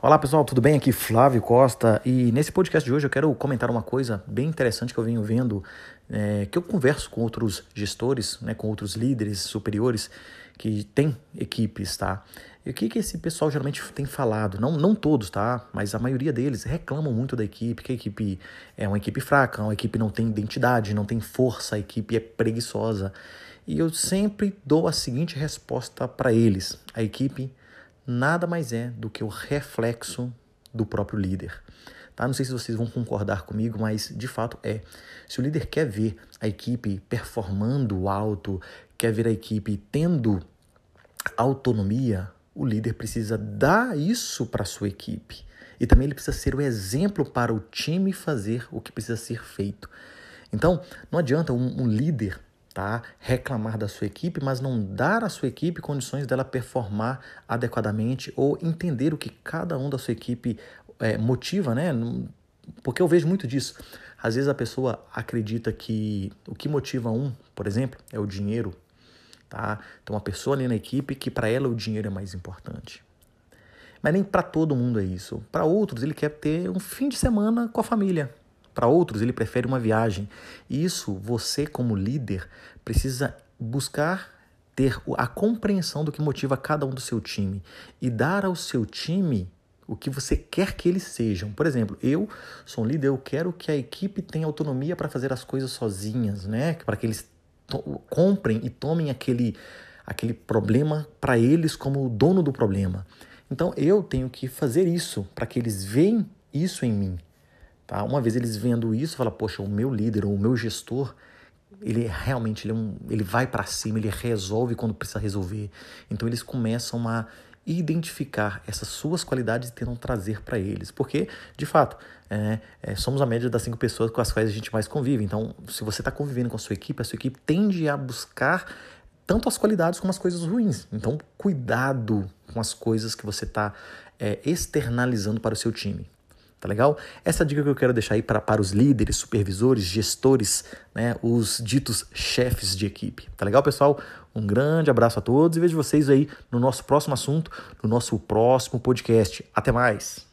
Olá pessoal, tudo bem? Aqui Flávio Costa e nesse podcast de hoje eu quero comentar uma coisa bem interessante que eu venho vendo, é, que eu converso com outros gestores, né, com outros líderes superiores que têm equipes, tá? E o que, que esse pessoal geralmente tem falado? Não, não todos, tá? Mas a maioria deles reclamam muito da equipe, que a equipe é uma equipe fraca, uma equipe não tem identidade, não tem força, a equipe é preguiçosa. E eu sempre dou a seguinte resposta para eles: a equipe nada mais é do que o reflexo do próprio líder. Tá? Não sei se vocês vão concordar comigo, mas de fato é. Se o líder quer ver a equipe performando alto, quer ver a equipe tendo autonomia, o líder precisa dar isso para sua equipe. E também ele precisa ser o exemplo para o time fazer o que precisa ser feito. Então, não adianta um, um líder tá? reclamar da sua equipe, mas não dar à sua equipe condições dela performar adequadamente ou entender o que cada um da sua equipe é, motiva, né? Porque eu vejo muito disso. Às vezes a pessoa acredita que o que motiva um, por exemplo, é o dinheiro, tá? Então uma pessoa ali na equipe que para ela o dinheiro é mais importante. Mas nem para todo mundo é isso. Para outros ele quer ter um fim de semana com a família. Para outros, ele prefere uma viagem. Isso, você, como líder, precisa buscar ter a compreensão do que motiva cada um do seu time e dar ao seu time o que você quer que eles sejam. Por exemplo, eu sou um líder, eu quero que a equipe tenha autonomia para fazer as coisas sozinhas, né? Para que eles comprem e tomem aquele, aquele problema para eles como o dono do problema. Então eu tenho que fazer isso para que eles vejam isso em mim. Tá? Uma vez eles vendo isso, fala, poxa, o meu líder o meu gestor, ele realmente ele, é um, ele vai para cima, ele resolve quando precisa resolver. Então eles começam a identificar essas suas qualidades e tentam trazer para eles. Porque, de fato, é, é, somos a média das cinco pessoas com as quais a gente mais convive. Então, se você está convivendo com a sua equipe, a sua equipe tende a buscar tanto as qualidades como as coisas ruins. Então, cuidado com as coisas que você está é, externalizando para o seu time. Tá legal? Essa dica que eu quero deixar aí para, para os líderes, supervisores, gestores, né, os ditos chefes de equipe. Tá legal, pessoal? Um grande abraço a todos e vejo vocês aí no nosso próximo assunto, no nosso próximo podcast. Até mais!